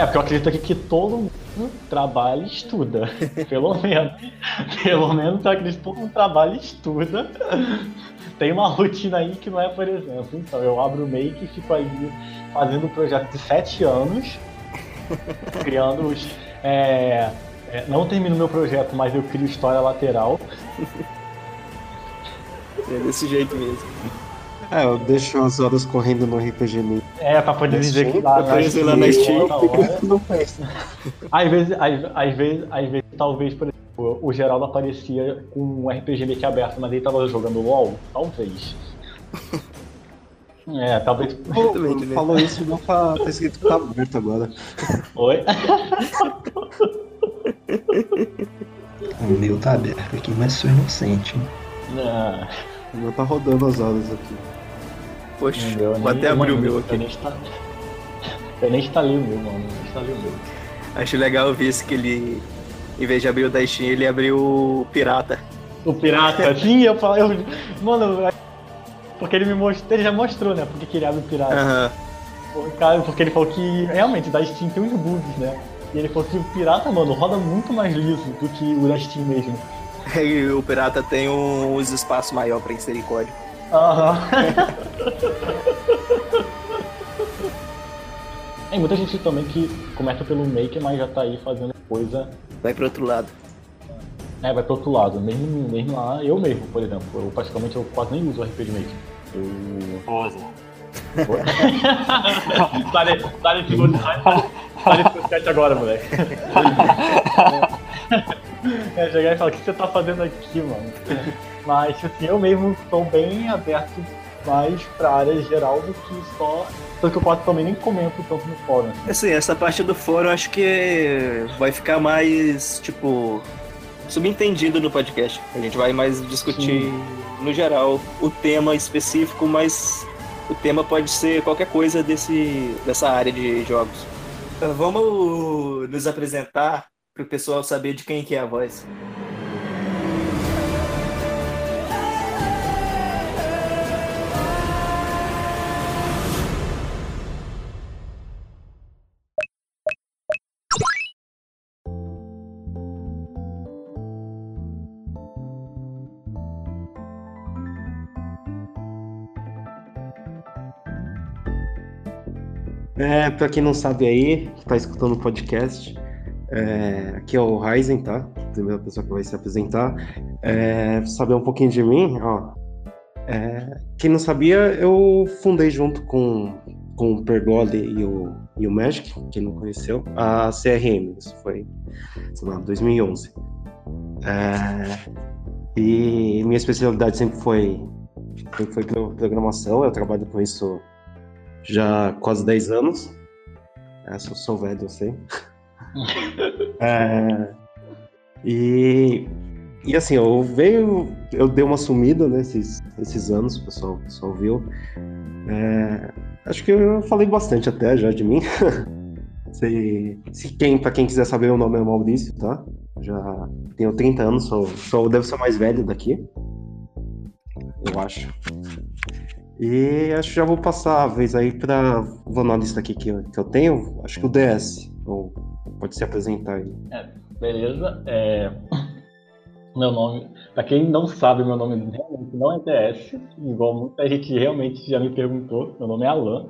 É, porque eu acredito aqui que todo mundo trabalha e estuda. Pelo menos. Pelo menos eu acredito que todo mundo trabalha e estuda. Tem uma rotina aí que não é, por exemplo. Então, eu abro o make e fico ali fazendo um projeto de sete anos, criando os. É, é, não termino meu projeto, mas eu crio história lateral. É desse jeito mesmo. É, eu deixo as horas correndo no RPG Maker. É, pra poder dizer que lá, preso lá na Steam. Não fez. Às vezes, às, às vezes, às vezes, talvez, por exemplo, o Geraldo aparecia com um RPG Maker aberto, mas ele tava jogando LOL? Talvez. É, talvez. Pô, falou isso, não tá, tá escrito que tá aberto agora. Oi? O meu tá aberto aqui, mas sou inocente. hein? Não. O meu tá rodando as horas aqui. Poxa, Eu vou até abrir o meu Eu aqui. nem, insta... eu nem instalei o meu, mano. Eu nem instalei o meu. Acho legal ver esse que ele, em vez de abrir o da Steam, ele abriu o Pirata. O pirata, sim, eu falo. Eu... Mano, eu- porque ele me mostrou. Ele já mostrou, né? Porque que ele abre o pirata. Causa- Porque ele falou que realmente da Steam tem uns bugs, né? E ele falou que o pirata, mano, roda muito mais liso do que o da Steam mesmo. E o Pirata tem uns espaços maior pra inserir código. Aham. Tem muita gente também que começa pelo Maker, mas já tá aí fazendo coisa. Vai pro outro lado. É, vai pro outro lado. Mesmo, mesmo lá, eu mesmo, por exemplo. Eu praticamente eu quase nem uso o RPG Maker. Eu. Pose. Sai sai desse podcast sai desse podcast agora, moleque. É, chegar e falar, o que você tá fazendo aqui, mano? Mas, assim, eu mesmo estou bem aberto mais pra área geral do que só. Tanto que eu quase também nem comento tanto no fórum. assim. Assim, essa parte do fórum eu acho que vai ficar mais, tipo, subentendido no podcast. A gente vai mais discutir, no geral, o tema específico, mas o tema pode ser qualquer coisa desse, dessa área de jogos. Vamos nos apresentar para o pessoal saber de quem que é a voz. É, pra quem não sabe aí, que tá escutando o podcast, é, aqui é o Ryzen, tá? Primeira pessoa que vai se apresentar. É, saber um pouquinho de mim, ó. É, quem não sabia, eu fundei junto com, com o Pergole e o, e o Magic, quem não conheceu, a CRM, isso foi, sei lá, 2011. É, e minha especialidade sempre foi, sempre foi pro- programação, eu trabalho com isso já quase 10 anos. É, sou, sou velho, eu sei. É, e, e assim, eu veio, eu dei uma sumida nesses esses anos, o pessoal, o pessoal viu. É, acho que eu falei bastante até já de mim. se, se quem, pra quem quiser saber, meu nome é Maurício, tá? Já tenho 30 anos, sou, sou, devo ser o mais velho daqui. Eu acho. E acho que já vou passar a vez aí para vou na lista aqui que eu, que eu tenho. Acho que o DS. Ou pode se apresentar aí. Beleza? É... Meu nome, pra quem não sabe, meu nome realmente não é TS, igual muita gente realmente já me perguntou. Meu nome é Alan.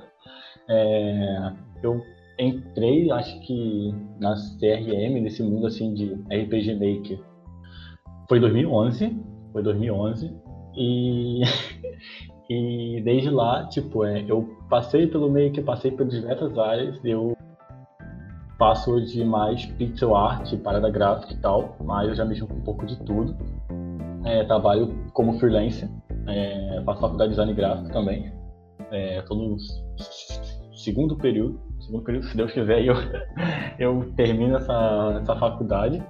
É, Eu entrei, acho que na CRM, nesse mundo assim de RPG Maker, foi 2011. Foi 2011. E, e desde lá, tipo, é, eu passei pelo Maker, passei por diversas áreas, eu faço de mais pixel art, parada gráfica e tal, mas eu já mexo com um pouco de tudo. É, trabalho como freelancer, é, faço faculdade de design gráfico também. Estou no segundo período, segundo período, se Deus quiser, eu, eu termino essa, essa faculdade.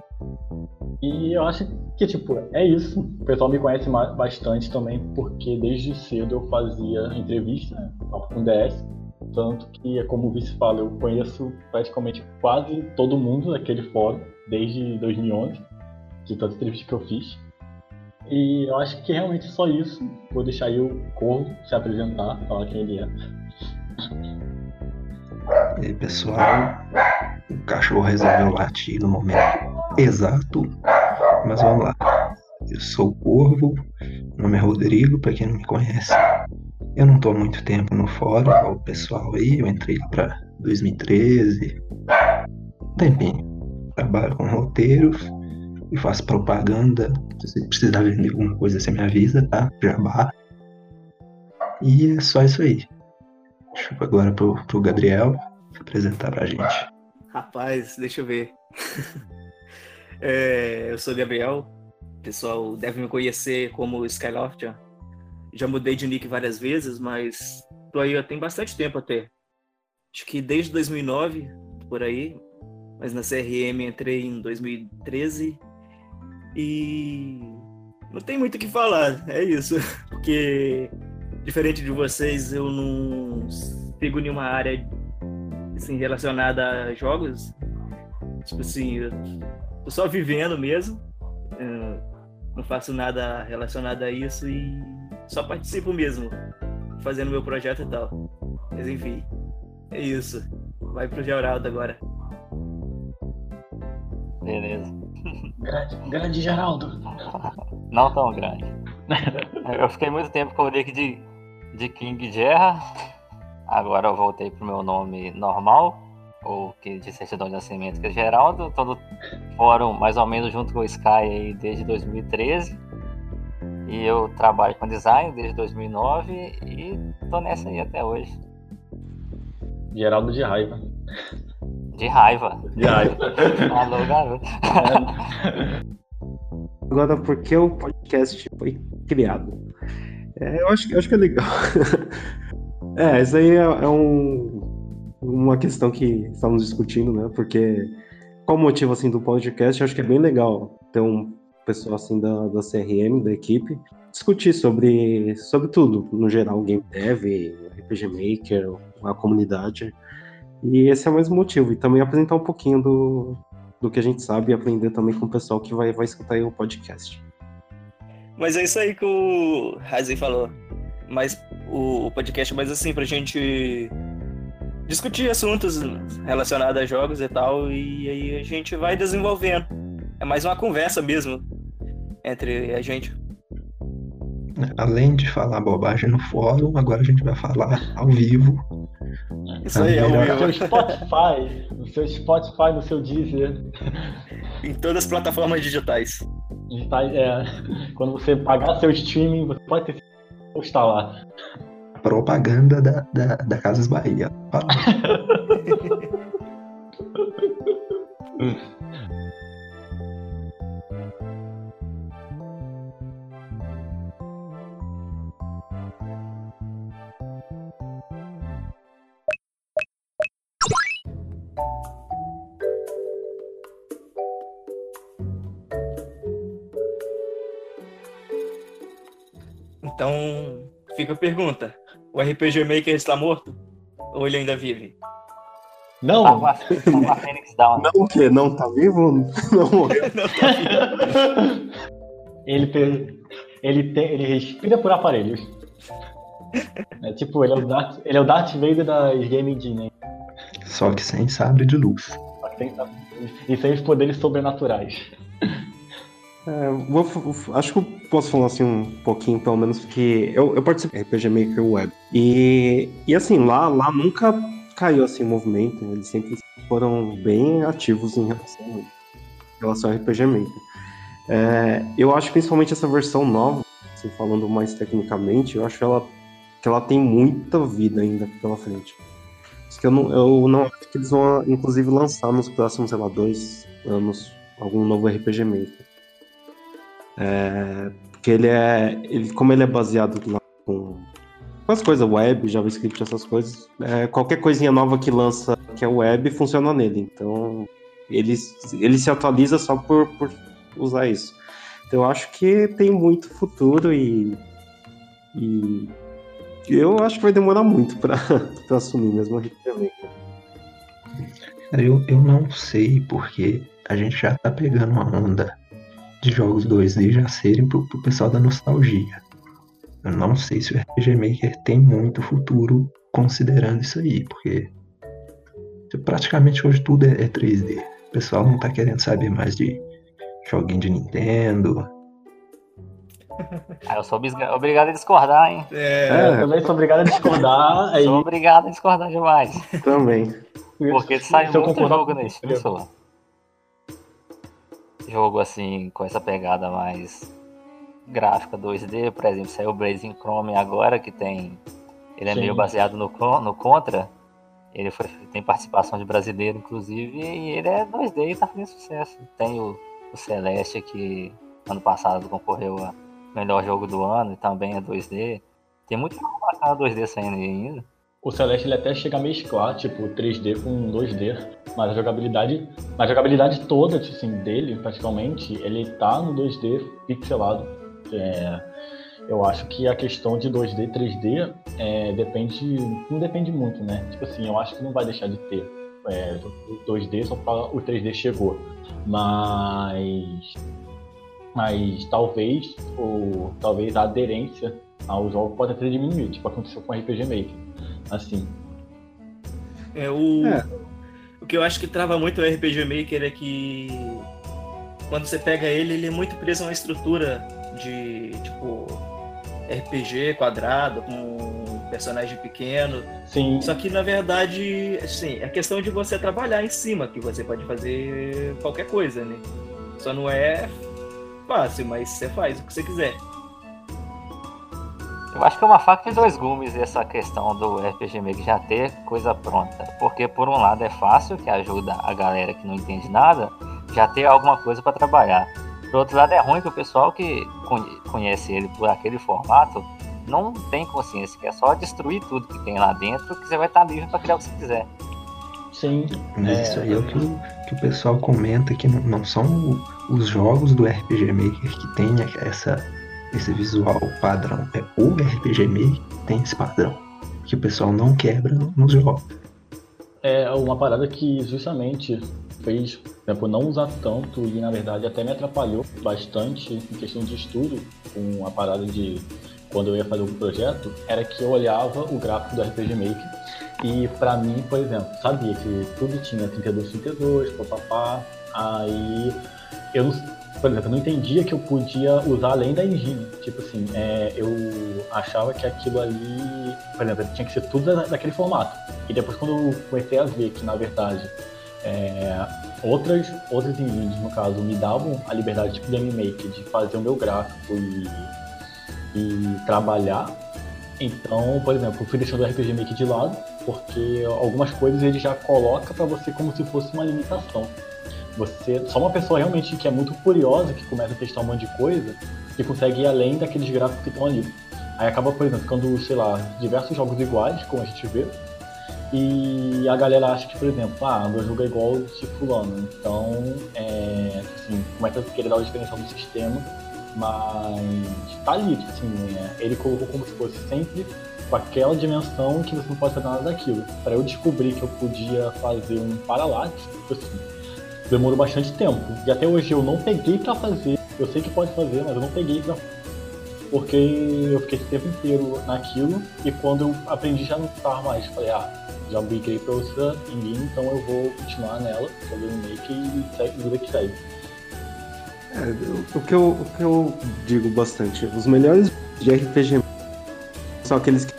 E eu acho que, tipo, é isso. O pessoal me conhece bastante também, porque desde cedo eu fazia entrevista né, com DS. Tanto que, como o vice fala, eu conheço praticamente quase todo mundo daquele fórum, desde 2011, de tantas entrevistas que eu fiz. E eu acho que realmente só isso. Vou deixar aí o Corvo se apresentar, falar quem ele é. E aí, pessoal, cachorro resolveu latir no momento exato. Mas vamos lá. Eu sou o Corvo, meu nome é Rodrigo, para quem não me conhece. Eu não estou muito tempo no fórum, o pessoal aí, eu entrei para 2013. Tempinho. Trabalho com roteiros e faço propaganda. Se precisar vender alguma coisa, você me avisa, tá? Jabá. E é só isso aí. Deixa eu agora pro, pro Gabriel se apresentar pra gente. Rapaz, deixa eu ver. É, eu sou o Gabriel. O pessoal deve me conhecer como Skyloft. Já mudei de nick várias vezes, mas tô aí ó, tem bastante tempo até. Acho que desde 2009, por aí. Mas na CRM entrei em 2013. E não tem muito o que falar, é isso. Porque, diferente de vocês, eu não sigo nenhuma área assim, relacionada a jogos. Tipo assim, tô só vivendo mesmo. Eu não faço nada relacionado a isso e só participo mesmo, fazendo meu projeto e tal. Mas enfim, é isso. Vai pro Geraldo agora. Beleza. Grande, grande Geraldo. Não tão grande. Eu fiquei muito tempo com o nick de, de King Gerra. Agora eu voltei pro meu nome normal, ou que de certidão de nascimento, que é Geraldo. Tô no fórum mais ou menos junto com o Sky aí desde 2013. E eu trabalho com design desde 2009 e tô nessa aí até hoje. Geraldo de raiva. De raiva. De raiva. Alô, garoto. Agora, por que o podcast foi criado? É, eu, acho, eu acho que é legal. é, isso aí é, é um, uma questão que estamos discutindo, né? Porque qual o motivo assim, do podcast? Eu acho que é bem legal ter um pessoal assim da, da CRM, da equipe, discutir sobre, sobre tudo, no geral, game dev, RPG Maker, a comunidade. E esse é mais um motivo. E também apresentar um pouquinho do, do que a gente sabe e aprender também com o pessoal que vai, vai escutar o podcast. Mas é isso aí que o Razi falou. Mas o, o podcast é mais assim, pra gente discutir assuntos relacionados a jogos e tal, e aí a gente vai desenvolvendo. É mais uma conversa mesmo entre a gente. Além de falar bobagem no fórum, agora a gente vai falar ao vivo. Isso aí, é No o seu meu. Spotify, no seu Spotify, no seu Deezer. Em todas as plataformas digitais. Está- é, quando você pagar seu streaming, você pode ter postar lá. Propaganda da, da, da Casas Bahia. Então, fica a pergunta. O RPG Maker está morto? Ou ele ainda vive? Não! Tá com a, tá com a Phoenix Down. Não o quê? Não tá vivo? Não morreu? ele, tem, ele, tem, ele respira por aparelhos. É tipo, ele é o Darth, ele é o Darth Vader das Game Engine. né? Só que sem sabre de luz. Só que tem- E sem os poderes sobrenaturais. É, vou acho que eu posso falar assim um pouquinho, pelo menos, porque eu, eu participei do RPG Maker Web. E, e assim, lá, lá nunca caiu assim o movimento, eles sempre foram bem ativos em relação, em relação ao RPG Maker. É, eu acho principalmente essa versão nova, assim, falando mais tecnicamente, eu acho ela, que ela tem muita vida ainda pela frente. Que eu não, eu não acho que eles vão, inclusive, lançar nos próximos, sei lá, dois anos algum novo RPG Maker. É, porque ele é. Ele, como ele é baseado com, as coisas web, JavaScript, essas coisas, é, qualquer coisinha nova que lança que é web funciona nele. Então ele, ele se atualiza só por, por usar isso. Então eu acho que tem muito futuro e. E eu acho que vai demorar muito pra assumir mesmo Maker. Cara, Eu, eu não sei porque a gente já tá pegando uma onda de jogos 2D já serem pro, pro pessoal da nostalgia. Eu não sei se o RPG Maker tem muito futuro considerando isso aí, porque Praticamente hoje tudo é, é 3D. O pessoal não tá querendo saber mais de joguinho de Nintendo. Ah, eu sou obrigado a discordar, hein? É, Eu também sou obrigado a discordar. Aí, Sou obrigado a discordar demais. Também. Porque sai eu muito jogo Steam, só. Jogo assim, com essa pegada mais gráfica 2D, por exemplo, saiu o Blazing Chrome agora, que tem. Ele é Sim. meio baseado no, no Contra. Ele foi- tem participação de brasileiro, inclusive, e ele é 2D e tá fazendo sucesso. Tem o, o Celeste, que ano passado concorreu a melhor jogo do ano e também é 2D. Tem muito jogo bacana 2D saindo aí ainda. O Celeste ele até chega a mesclar, tipo, 3D com 2D, mas a jogabilidade, mas a jogabilidade toda, assim, dele, praticamente, ele tá no 2D pixelado. É, eu acho que a questão de 2D, 3D, é, depende, não depende muito, né? Tipo assim, eu acho que não vai deixar de ter é, o 2D só para o 3D chegou, mas, mas talvez, ou talvez a aderência ao jogo pode até diminuir, tipo aconteceu com o RPG Maker assim. É, o, É. o que eu acho que trava muito o RPG Maker é que quando você pega ele, ele é muito preso a uma estrutura de tipo RPG quadrado, com personagem pequeno. Sim, Só que na verdade, assim, é questão de você trabalhar em cima, que você pode fazer qualquer coisa, né? Só não é fácil, mas você faz o que você quiser. Eu acho que é uma faca de dois gumes essa questão do RPG Maker já ter coisa pronta. Porque por um lado é fácil, que ajuda a galera que não entende nada, já ter alguma coisa para trabalhar. Por outro lado é ruim que o pessoal que conhe- conhece ele por aquele formato não tem consciência, que é só destruir tudo que tem lá dentro, que você vai estar livre para criar o que você quiser. sim. Mas É, isso aí é o que o, que o pessoal comenta que não, não são os jogos do RPG Maker que tem essa, esse visual padrão. É o RPG Maker tem esse padrão. Que o pessoal não quebra no- nos jogos. É uma parada que justamente fez, por não usar tanto e na verdade até me atrapalhou bastante em questão de estudo com a parada de quando eu ia fazer um projeto, era que eu olhava o gráfico do RPG Maker e pra mim, por exemplo, sabia que tudo tinha 32, 32, papapá, aí eu não, por exemplo, eu não entendia que eu podia usar além da engine. Tipo assim, é, eu achava que aquilo ali, por exemplo, tinha que ser tudo da- daquele formato. E depois quando eu comecei a ver que, na verdade, é, outras, outras engines, no caso, me davam a liberdade, tipo Game Maker, de fazer o meu gráfico e, e trabalhar. Então, por exemplo, eu fui deixando o RPG Maker de lado, porque algumas coisas ele já coloca pra você como se fosse uma limitação. Você, só uma pessoa realmente que é muito curiosa, que começa a testar um monte de coisa, que consegue ir além daqueles gráficos que estão ali. Aí acaba, por exemplo, ficando, sei lá, diversos jogos iguais, como a gente vê, e a galera acha que, por exemplo, ah, meu jogo é igual de fulano. Então, é, assim, começa a querer dar uma diferencial do sistema, mas tá ali, tipo assim, é, ele colocou como se fosse sempre com aquela dimensão que você não pode fazer nada daquilo. Para eu descobrir que eu podia fazer um paralaxe, tipo assim, demorou bastante tempo. E até hoje eu não peguei pra fazer. Eu sei que pode fazer, mas eu não peguei pra porque eu fiquei esse tempo inteiro naquilo e quando eu aprendi já não estava mais. Falei, ah, já migrei pra outra engine, então eu vou continuar nela, fazer um make e segue, que segue. É, o, o que eu, o que eu digo bastante, os melhores de RPG são aqueles que.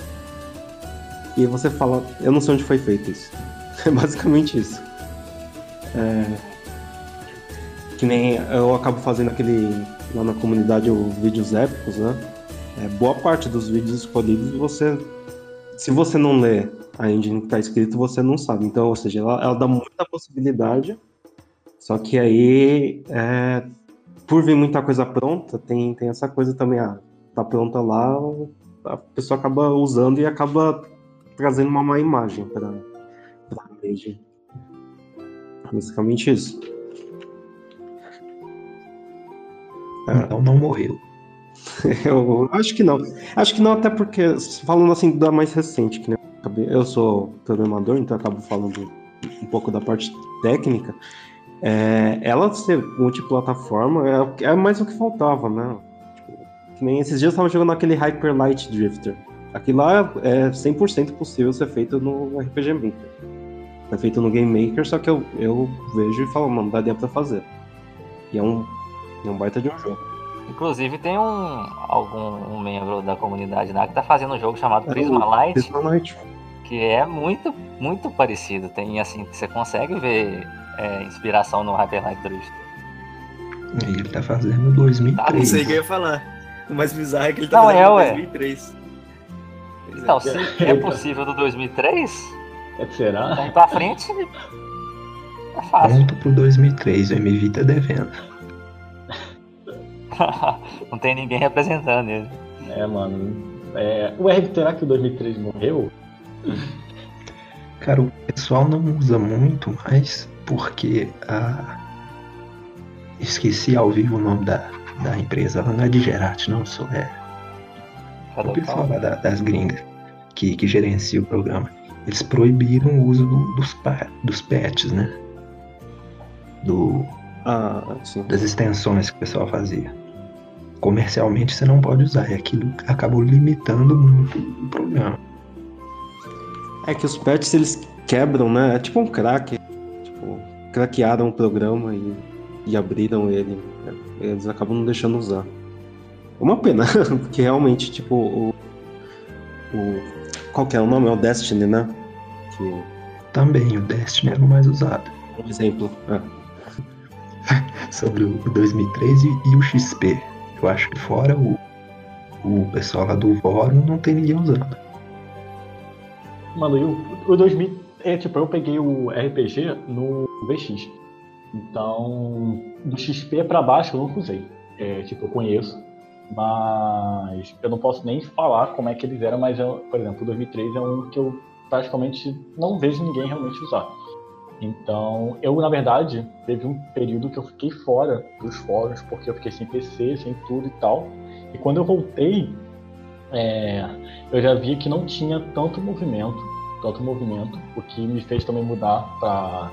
E você fala, eu não sei onde foi feito isso. É basicamente isso. É, que nem eu acabo fazendo aquele. lá na comunidade o vídeos épicos, né? É, boa parte dos vídeos escolhidos você. Se você não lê a engine que tá escrito, você não sabe. Então, ou seja, ela, ela dá muita possibilidade. Só que aí é, por vir muita coisa pronta, tem, tem essa coisa também, ah, tá pronta lá, a pessoa acaba usando e acaba trazendo uma má imagem para a rede. Basicamente isso. Então não morreu. Eu acho que não. Acho que não, até porque, falando assim da mais recente, que né, eu sou programador, então eu acabo falando um pouco da parte técnica. É, ela ser multiplataforma é, é mais o que faltava, né? Tipo, que nem esses dias eu tava jogando aquele Hyper Light Drifter. Aquilo lá é 100% possível ser feito no RPG Maker. É feito no Game Maker, só que eu, eu vejo e falo, mano, daria pra fazer. E é um, é um baita de um jogo. Inclusive tem um algum um membro da comunidade lá que tá fazendo um jogo chamado É Prisma o Light, Prisma Light. que é muito, muito parecido. Tem assim, você consegue ver é, inspiração no Hyper Light Drifter. Ele tá fazendo 2003. Isso aí que eu ia falar. O mais bizarro é que ele tá Não, fazendo é, em ué. 2003. Pois é. Então, se é possível do 2003, É, será? daí pra frente é fácil. Ponto pro 2003, o MV tá devendo. Não tem ninguém representando ele. É, mano. É, o R, será que o 2003 morreu? Cara, o pessoal não usa muito mais porque a. Esqueci ao vivo o nome da, da empresa. Ela não é de Gerati, não, só é Cadê o pessoal lá da- das gringas que, que gerencia o programa. Eles proibiram o uso do- dos, dos patches, né? Do, Ah, sim. das extensões que o pessoal fazia. Comercialmente você não pode usar, e aquilo acabou limitando muito o programa. É que os patches eles quebram, né? É tipo um crack. Tipo, craquearam o programa e, e abriram ele. Eles acabam não deixando usar. Uma pena, porque realmente, tipo, o. o qual que é o nome? É o Destiny, né? Que, Também o Destiny era o mais usado. um exemplo. É. Sobre o 2003 e, e o XP. Eu acho que fora o, o pessoal lá do Vorum não tem ninguém usando. Mano, e o, o 2000. É, tipo, eu peguei o RPG no VX. Então, do XP pra baixo eu nunca usei. É, tipo, eu conheço. Mas eu não posso nem falar como é que eles eram, mas, eu, por exemplo, o 2003 é um que eu praticamente não vejo ninguém realmente usar. Então, eu, na verdade, teve um período que eu fiquei fora dos fóruns, porque eu fiquei sem PC, sem tudo e tal. E quando eu voltei, é, eu já vi que não tinha tanto movimento, tanto movimento, o que me fez também mudar para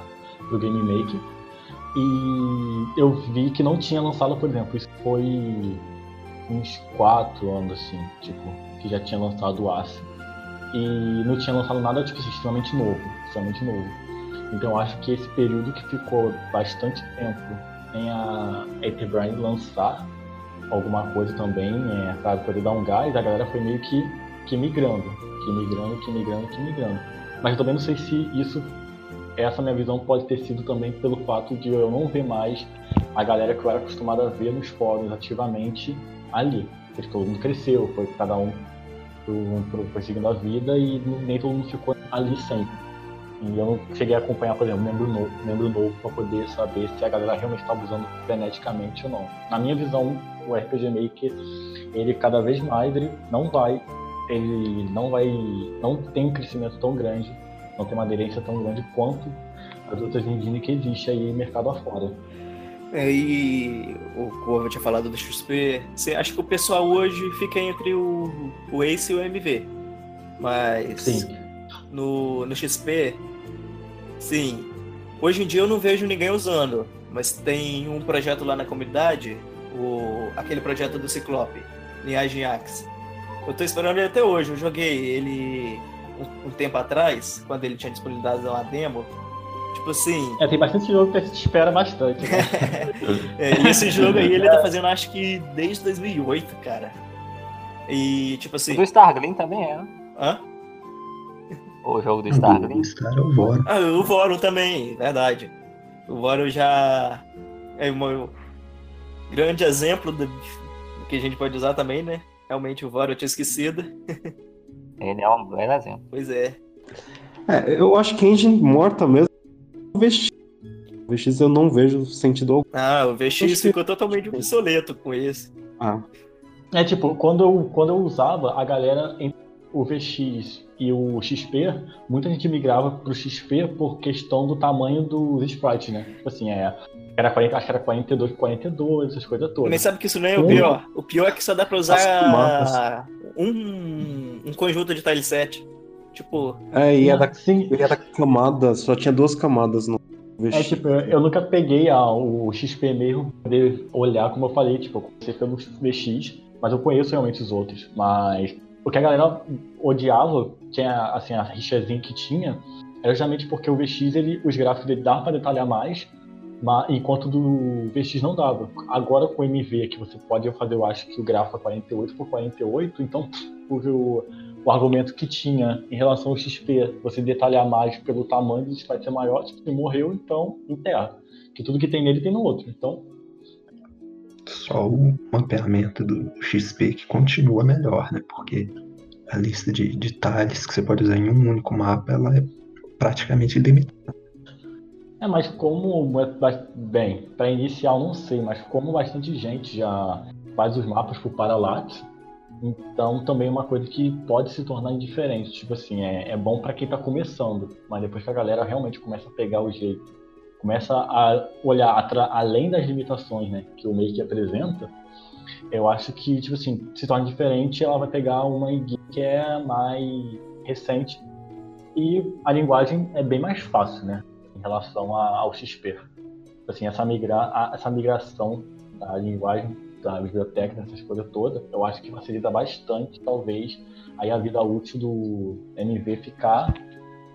o Game Maker. E eu vi que não tinha lançado, por exemplo, isso foi uns quatro anos assim, tipo, que já tinha lançado o Ace. E não tinha lançado nada tipo extremamente novo, extremamente novo. Então acho que esse período que ficou bastante tempo sem a Ape lançar alguma coisa também, é, para poder dar um gás, a galera foi meio que, que migrando, que migrando, que migrando, que migrando. Mas eu também não sei se isso, essa minha visão pode ter sido também pelo fato de eu não ver mais a galera que eu era acostumado a ver nos fóruns ativamente ali. Porque todo mundo cresceu, foi cada um pro- foi seguindo a vida e nem todo mundo ficou ali sempre. E eu não cheguei a acompanhar, por exemplo, membro novo, membro novo para poder saber se a galera realmente estava usando freneticamente ou não. Na minha visão, o RPG Maker, ele cada vez mais ele não vai, ele não vai, não tem um crescimento tão grande, não tem uma aderência tão grande quanto as outras engines que existe aí no mercado afora. É, e o Corvo tinha falado do XP. Você acha que o pessoal hoje fica entre o, o Ace e o MV. Mas Sim. No, no XP, sim. Hoje em dia eu não vejo ninguém usando. Mas tem um projeto lá na comunidade, o, aquele projeto do Ciclope, Linhagem Axe. Eu tô esperando ele até hoje. Eu joguei ele um, um tempo atrás, quando ele tinha disponibilidade uma demo. Tipo assim, É, tem bastante jogo que a gente espera bastante. Né? É, e esse jogo aí ele tá fazendo acho que desde 2008, cara. E tipo O assim. do Starglim também é. Hã? O jogo do O Starglim. Star é o Vorum. Ah, o Vorum também, verdade. O Vorum já é um grande exemplo do, que a gente pode usar também, né? Realmente o Vorum eu tinha esquecido. Ele é um belo exemplo. Pois é. É, eu acho que engine morta mesmo é o VX. O VX eu não vejo sentido algum. Ah, o VX que- ficou totalmente obsoleto com esse. Ah, É tipo, quando eu, quando eu usava, a galera entre o VX e o XP, muita gente migrava pro XP por questão do tamanho dos sprites, né? Tipo assim, é, era 40, acho que era 42 por 42, essas coisas todas. Mas sabe que isso não é o Sim. pior. O pior é que só dá pra usar um, um conjunto de tileset. Tipo, é, e era, Sim, e era camada, só tinha duas camadas no VX. É tipo, eu eu nunca peguei a- o XP mesmo pra poder olhar, como eu falei, tipo, eu comecei pelo VX, mas eu conheço realmente os outros. Mas o que a galera odiava, tinha assim, a rixazinha que tinha, era justamente porque o VX, ele, os gráficos dele dava para detalhar mais, mas, enquanto do VX não dava. Agora com o MV, que você pode fazer, eu acho que o gráfico é 48 por 48, então o, o argumento que tinha em relação ao XP, você detalhar mais pelo tamanho do vai ser maior, tipo, ele morreu, então enterra. Que tudo que tem nele tem no outro. Então. Só o mapeamento do XP que continua melhor, né? Porque a lista de detalhes que você pode usar em um único mapa, ela é praticamente ilimitada. É, mas como. Bem, para inicial não sei, mas como bastante gente já faz os mapas por Parallax, então também é uma coisa que pode se tornar indiferente. Tipo assim, é, é bom para quem está começando, mas depois que a galera realmente começa a pegar o jeito, começa a olhar além das limitações né, que o Make apresenta, eu acho que, tipo assim, se torna diferente, ela vai pegar uma que é mais recente e a linguagem é bem mais fácil, né? Em relação ao XP. Assim, essa, migra, essa migração da linguagem, da biblioteca, essas coisas todas, eu acho que facilita bastante, talvez, aí a vida útil do MV ficar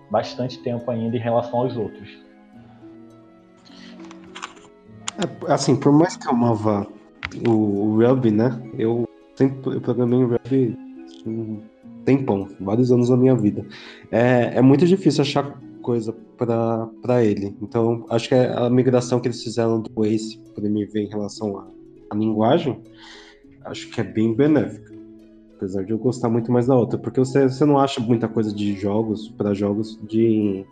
bastante tempo ainda em relação aos outros. É, assim, por mais que eu amava o Ruby, né? Eu sempre eu programei em Ruby um tempão, vários anos da minha vida. É, é muito difícil achar coisa para ele. Então, acho que a migração que eles fizeram do Ace para MV em relação à, à linguagem, acho que é bem benéfica. Apesar de eu gostar muito mais da outra, porque você, você não acha muita coisa de jogos para jogos de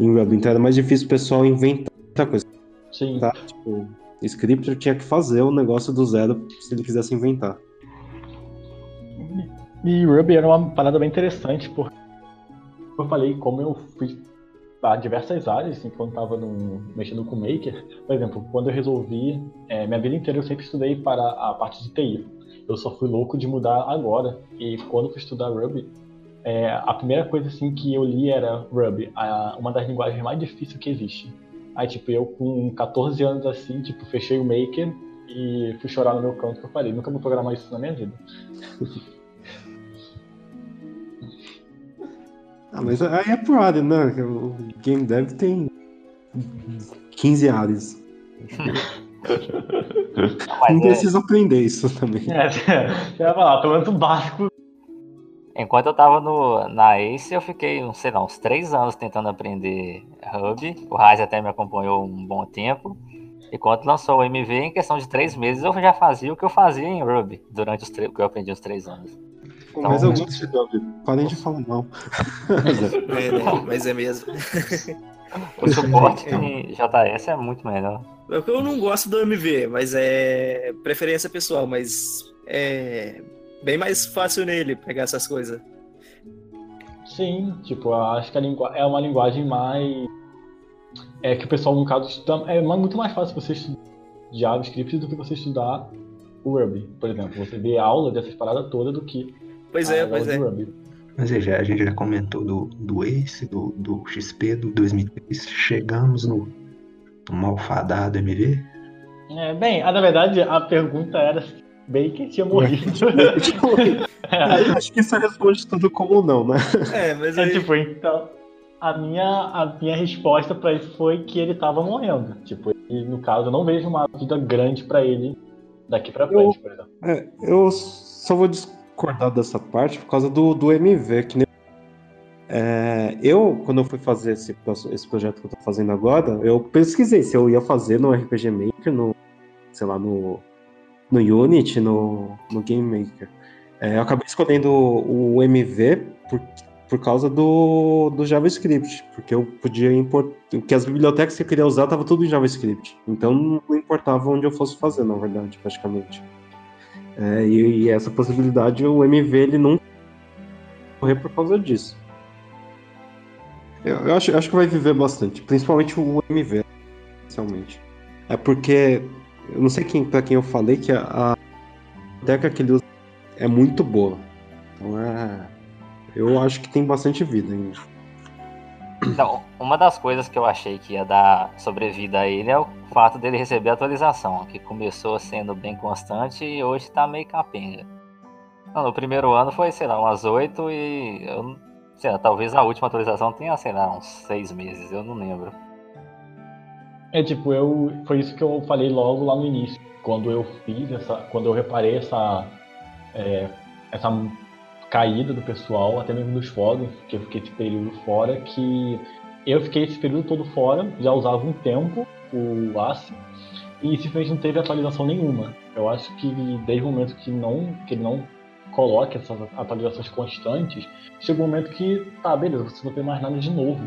em Ruby, então era mais difícil o pessoal inventar muita coisa. Sim. Tá? Tipo, Scripter tinha que fazer o negócio do zero se ele quisesse inventar. E Ruby era uma parada bem interessante, porque eu falei como eu fui para diversas áreas, assim, quando estava mexendo com Maker. Por exemplo, quando eu resolvi, é, minha vida inteira eu sempre estudei para a parte de TI. Eu só fui louco de mudar agora. E quando fui estudar Ruby, é, a primeira coisa assim que eu li era Ruby, a, uma das linguagens mais difíceis que existe. Aí, tipo, eu com 14 anos assim, tipo, fechei o Maker e fui chorar no meu canto que eu falei, nunca vou programar isso na minha vida. ah, mas aí é pro área, né? O Game Dev tem 15 áreas. Não é... precisa aprender isso também. É, você vai falar, pelo menos o básico Enquanto eu tava no, na Ace, eu fiquei, sei lá, uns três anos tentando aprender Hub. O Raiz até me acompanhou um bom tempo. E quando lançou o MV, em questão de três meses, eu já fazia o que eu fazia em Ruby durante os que eu aprendi os três anos. Então, mas eu gosto de Ruby. Parem de falar mal. é, né? Mas é mesmo. O suporte em JS é muito melhor. Eu não gosto do MV, mas é preferência pessoal, mas é bem mais fácil nele pegar essas coisas. Sim, tipo, acho que a é uma linguagem mais. É que o pessoal, no caso, é muito mais fácil você estudar JavaScript do que você estudar o Ruby, por exemplo. Você vê aula dessas paradas todas do que. Pois é, pois é. Ruby. Mas já, a gente já comentou do, do Ace, do, do XP, do 2003. Chegamos no, no malfadado MV? É, bem, na verdade, a pergunta era Baker tinha morrido. é. Acho que isso responde tudo como não, né? É, mas é, aí... é tipo, então, a minha, a minha resposta para isso foi que ele tava morrendo. Tipo, e, no caso, eu não vejo uma vida grande para ele daqui para frente, eu, por exemplo. É, eu só vou discordar dessa parte por causa do, do MV, que nem é, eu, quando eu fui fazer esse, esse projeto que eu tô fazendo agora, eu pesquisei se eu ia fazer no RPG Maker, no, sei lá, no no Unity, no, no Game Maker. É, eu acabei escolhendo o, MV por, por causa do, do JavaScript, porque eu podia importar. Porque as bibliotecas que eu queria usar estavam tudo em JavaScript. Então não importava onde eu fosse fazer, na verdade, praticamente. É, e, e, essa possibilidade, o MV ele não correr por causa disso. Eu, eu acho, eu acho que vai viver bastante, principalmente o MV, especialmente. É porque eu não sei quem, pra quem eu falei que a, a biblioteca que ele usa é muito boa. Então é. Eu acho que tem bastante vida ainda. Então, uma das coisas que eu achei que ia dar sobrevida a ele é o fato dele receber atualização, que começou sendo bem constante e hoje tá meio capenga. Não, no primeiro ano foi, sei lá, umas oito e eu sei lá, talvez a última atualização tenha, sei lá, uns seis meses, eu não lembro. É tipo, eu. Foi isso que eu falei logo lá no início. Quando eu fiz essa. Quando eu reparei essa. é, essa caída do pessoal, até mesmo dos fóruns, que eu fiquei esse período fora, que eu fiquei esse período todo fora, já usava um tempo o ACE, e simplesmente não teve atualização nenhuma. Eu acho que desde o momento que, não, que ele não coloque essas atualizações constantes, chegou um momento que, tá, beleza, você não tem mais nada de novo.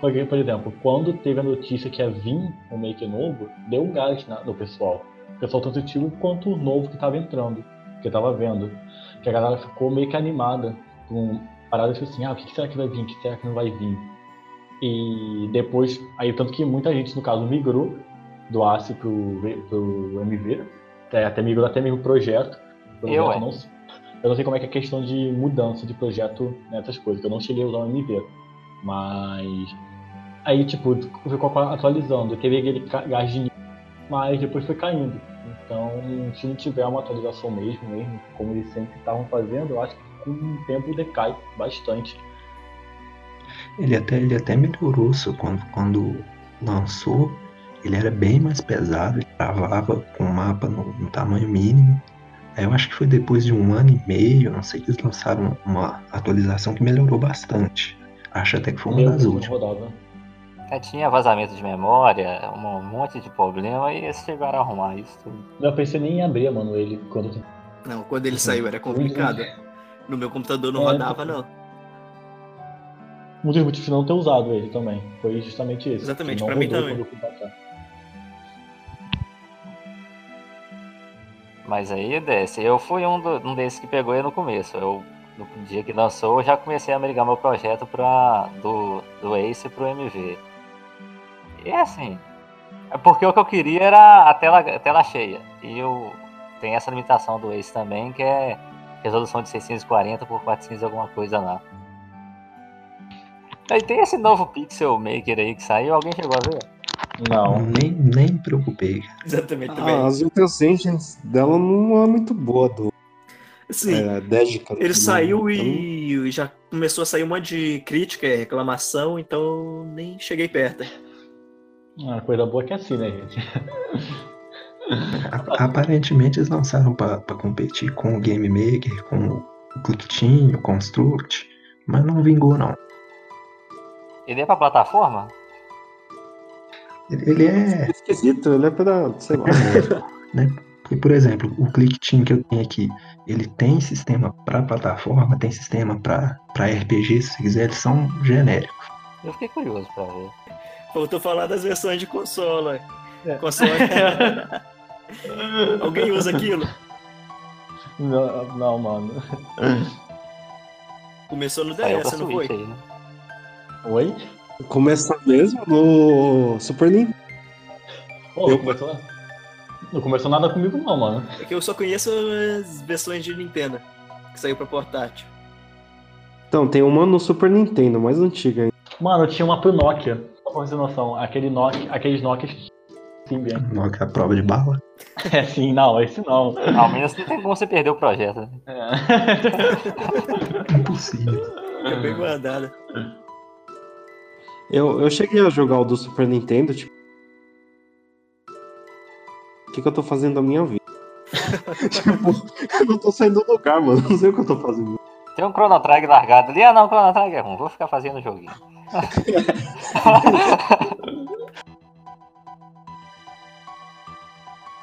Porque, por exemplo, quando teve a notícia que ia vir um make novo, deu um gás na- no pessoal. O pessoal tanto antigo quanto o novo que estava entrando, que estava vendo. Que a galera ficou meio que animada com paradas assim, ah, o que será que vai vir, o que será que não vai vir. E depois, aí tanto que muita gente, no caso, migrou do ACE pro, pro MV, até, até migrou até mesmo projeto. Projeto Eu, é. não, eu não sei como é que é a questão de mudança de projeto nessas coisas, que eu não cheguei a usar o MV. Mas aí, tipo, ficou atualizando. Teve aquele ca- gás de mas depois foi caindo. Então, se não tiver uma atualização mesmo, mesmo, como eles sempre estavam fazendo, eu acho que com o tempo decai bastante. Ele até, ele até melhorou isso quando, quando lançou. Ele era bem mais pesado, ele travava com o mapa no, no tamanho mínimo. Aí eu acho que foi depois de um ano e meio, não sei, que eles lançaram uma atualização que melhorou bastante. Acho até que foi uma Meu das últimas. rodava. É, tinha vazamento de memória, um monte de problema, e eles chegaram a arrumar isso tudo. Eu pensei nem em abrir, mano, ele quando Não, quando ele saiu era complicado. No meu computador não É, rodava, não. Um dos motivos de não ter usado ele também. Foi justamente esse. Exatamente, não pra mim também. Mas aí desce. Eu fui um, do- um desses que pegou ele no começo. Eu, no dia que lançou, eu já comecei a ligar meu projeto pra, do, do Ace pro MV. E é assim. É porque o que eu queria era a tela, a tela cheia. E eu tem essa limitação do Ace também, que é resolução de 640 por 400 e alguma coisa lá. Aí tem esse novo Pixel Maker aí que saiu, alguém chegou a ver? Não. Nem, nem me preocupei. Exatamente também. Ah, as outras engines dela não é muito boa do Sim, é, ele não. saiu Então, e já começou a sair um monte de crítica e reclamação, então nem cheguei perto. Ah, coisa boa que é assim, né, gente? Aparentemente eles lançaram pra pra competir com o Game Maker, com o Clickteam, o Construct, mas não vingou não. Ele é pra plataforma? Ele ele é, Esquisito, ele é pra, sei lá. Porque, por exemplo, o ClickTeam que eu tenho aqui, ele tem sistema para plataforma, tem sistema para RPG, se quiser, eles são genéricos. Eu fiquei curioso pra ver. Faltou falar das versões de console. É. Console. Alguém usa aquilo? Não, não, mano. Começou no DS, não foi? Aí, né? Oi? Começa mesmo no Super Nintendo. Pô, não Eu- começou, não começou nada comigo não, mano. É que eu só conheço as versões de Nintendo, que saiu pra portátil. Então, tem uma no Super Nintendo, mais antiga ainda. Mano, tinha uma pro Nokia. Só pra você ter noção. Aquele Nokia, aqueles Nokia. Sim, bem. Não é a prova de bala. É, sim, não, esse não. Ao menos não tem como você perder o projeto. né? É. Impossível. Fica bem guardada. Eu, eu cheguei a jogar o do Super Nintendo, tipo. O que, que eu tô fazendo da minha vida? tipo, eu não tô saindo do lugar, mano. Não sei o que eu tô fazendo. Tem um Chrono Trigger largado ali. Ah, não, o Chrono Trigger é ruim. Vou ficar fazendo o joguinho.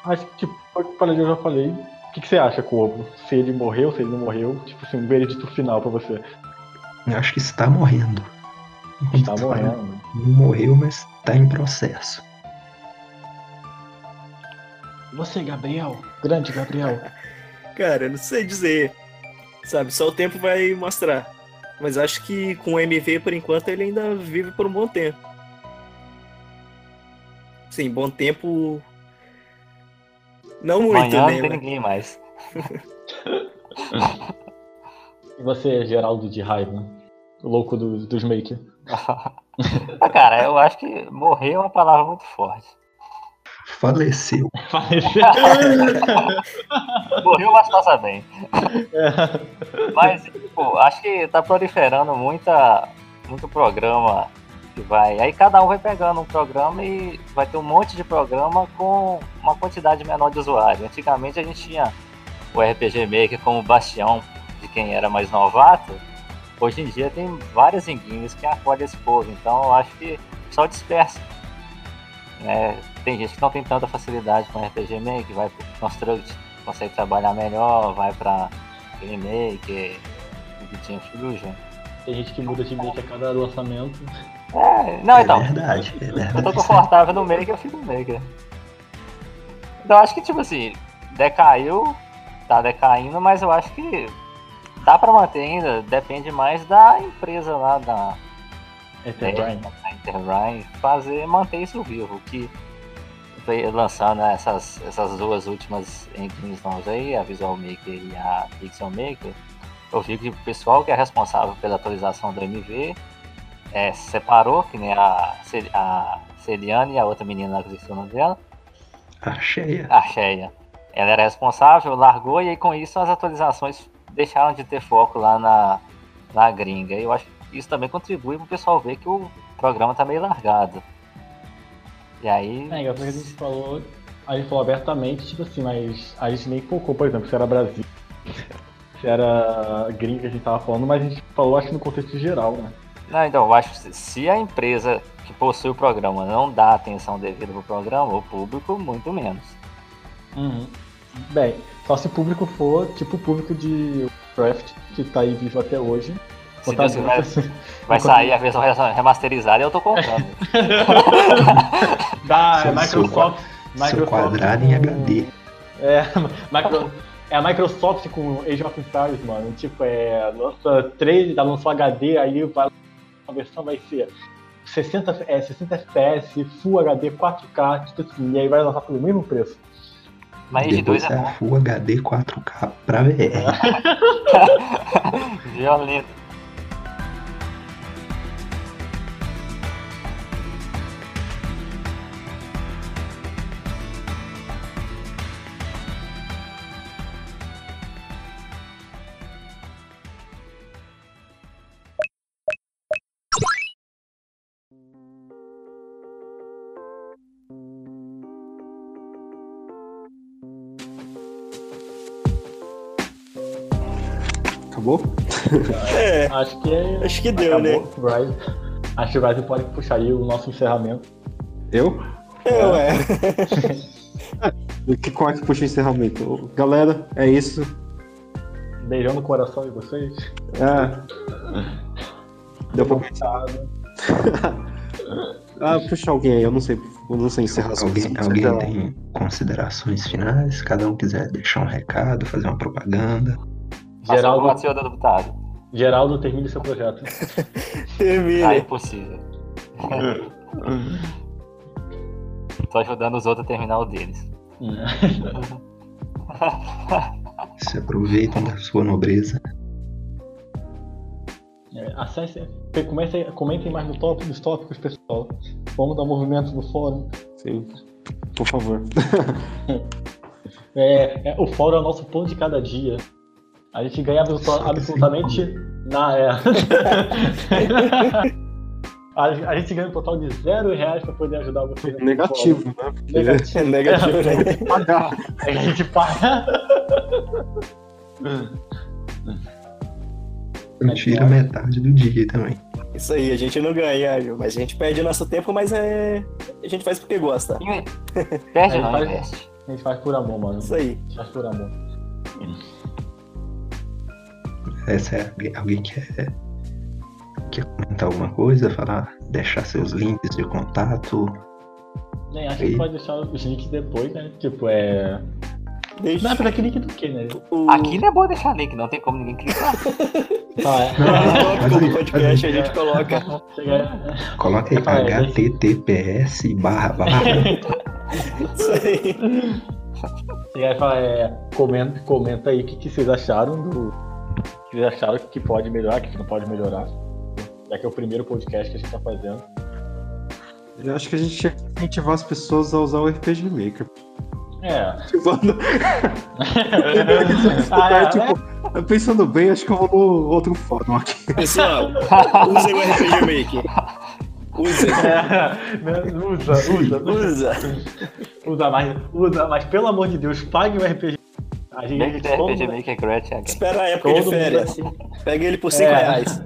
Acho que, tipo, para eu já falei. O que, que você acha, Corvo? Se ele morreu, se ele não morreu? Tipo assim, um veredito final pra você. Eu acho que está morrendo. Tá morrendo. Não morreu, mas está em processo. Você, Gabriel. Grande Gabriel. Cara, eu não sei dizer. Sabe, só o tempo vai mostrar. Mas acho que com o MV, por enquanto, ele ainda vive por um bom tempo. Sim, bom tempo. Não muito, Amanhã não né? tem mas- ninguém mais. E você, Geraldo de raiva? O louco do- dos maker. Ah, Cara, eu acho que morrer é uma palavra muito forte. Faleceu. Morreu, mas passa bem. É. Mas tipo, acho que tá proliferando muita, muito programa que vai. Aí cada um vai pegando um programa e vai ter um monte de programa com uma quantidade menor de usuários. Antigamente a gente tinha o RPG Maker como bastião de quem era mais novato. Hoje em dia tem várias enguias que acolhem esse povo, então eu acho que só dispersa. Né? Tem gente que não tem tanta facilidade com RPG Maker, vai pro Construct, consegue trabalhar melhor, vai pra Game Maker, Editing Fusion. Tem gente que muda de make a cada lançamento. É, não, é então. verdade, é verdade. Eu tô confortável no Maker, eu fico no Maker. Então acho que, tipo assim, decaiu, tá decaindo, mas eu acho que dá pra manter ainda, depende mais da empresa lá, da, Enterprise. Interbrine, fazer, manter isso vivo, que veio lançando essas, essas duas últimas engines novas aí, a Visual Maker e a Pixel Maker, eu vi que o pessoal que é responsável pela atualização do MV é, se separou, que nem a, a Celiane e a outra menina lá que eu o nome dela, A cheia. a Cheia. Ela era responsável, largou e aí com isso as atualizações deixaram de ter foco lá na, na gringa. E eu acho que isso também contribui para o pessoal ver que o programa tá meio largado. E aí. É, engraçado que a gente falou. A gente falou abertamente, tipo assim, mas a gente nem focou, por exemplo, se era Brasil, se era gringa que a gente tava falando, mas a gente falou, acho que no contexto geral, né? Não, então, eu acho que se- a empresa que possui o programa não dá atenção devida pro programa, o público muito menos. Bem, só se o público for tipo o público de Craft, que tá aí vivo até hoje. Se Deus quiser, vai Enquanto- sair a versão remasterizada e eu tô comprando. Da Seu- Microsoft. Seu Microsoft quadrado em com- HD. É, micro, é a Microsoft com Age of Empires, mano. Tipo, é. Lança 3, já lançou HD, aí vai, a versão vai ser 60, é, 60 FPS, Full HD, 4K, tipo assim, e aí vai lançar pelo mesmo preço. Mas de Depois dois é é. Full HD 4K pra VR. Violento. É, Acho que é. acho que deu, né? Rise. Acho que o Rise pode puxar aí o nosso encerramento. Eu? É, ué. Que, qual é que puxa o encerramento? Galera, é isso. Beijão no coração de vocês. É. Deu pra pensar. ah, puxa alguém aí, eu não sei. Eu não sei encerrar as Alguém, alguém tem considerações finais? Cada um quiser deixar um recado, fazer uma propaganda. Geraldo, senhor deputado. Geraldo, termine seu projeto. Termine. Ah, impossível. Tô ajudando os outros a terminar o deles. Se aproveitam da sua nobreza. É, acesse, comecem, comentem mais no top, nos tópicos, pessoal. Vamos dar movimento no fórum. Sim. Por favor. É, é, o fórum é o nosso pão de cada dia. A gente ganha absolu- absolutamente na. É. a, a gente ganha um total de zero reais para poder ajudar vocês. aqui no Negativo, né? Negativo. É negativo, né? pagar. É que a gente paga. Eu tiro metade do dia também. Isso aí, a gente não ganha, viu? mas a gente perde nosso tempo, mas é. A gente faz porque gosta. Perde É, não, faz-. A gente faz por amor, mano. Isso aí. A gente faz por amor. Essa é alguém, alguém quer, quer comentar alguma coisa, falar, deixar seus links de contato. Nem, acho que pode deixar os links depois, né? Tipo, é. Deixa Não, é aquele link do quê, né? o... Aqui não é bom deixar link, não tem como ninguém clicar. Ah, é. Mas- podcast a gente coloca. Coloca aí Ah, é, https barra barra. Isso aí. Chega e fala, é, comenta, comenta aí o que, que vocês acharam do. Que vocês acharam que pode melhorar, o que não pode melhorar. Já que é o primeiro podcast que a gente tá fazendo. Eu acho que a gente tinha que incentivar as pessoas a usar o RPG Maker. É. Tipo, ah, é, tipo, Pensando bem, acho que eu vou no outro fórum aqui. Pessoal, usem o RPG Maker. Usem. É, né, usa, usa, Usa. usa mais, usa, mas pelo amor de Deus, pague o RPG. A gente, Link do todo- RPG Maker Gretchen again. Espera a época de Todo férias. Pega ele por 5 É. reais.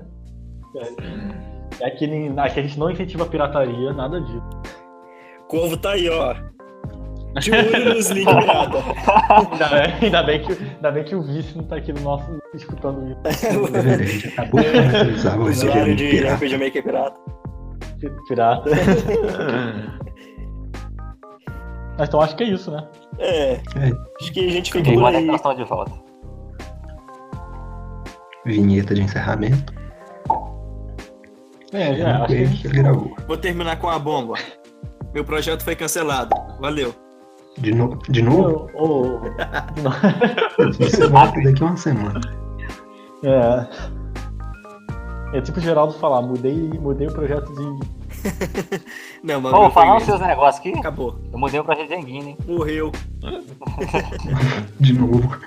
É que, nem- aqui a gente não incentiva a pirataria, nada disso. Corvo tá aí, ó. De olho nos links pirata. Ainda bem, ainda bem que, ainda bem que o vice não tá aqui no nosso escutando isso. Everett acabou de finalizar o Usuário de. RPG Maker pirata. Pirata. Mas então acho que é isso, né? É. É. Acho que a gente fica por uma aí. de volta. Vinheta de encerramento. É, Eu é acho que que ele gravou. Vou terminar com a bomba. Meu projeto foi cancelado. Valeu. De, no... de novo? Ô, ô, Você volta daqui a uma semana. É. É tipo o Geraldo falar, mudei, mudei o projeto de. Não, mas Ô, falando mesmo. seus negócios aqui, Acabou. eu mudei o projeto de Enguine, hein? Morreu. De novo.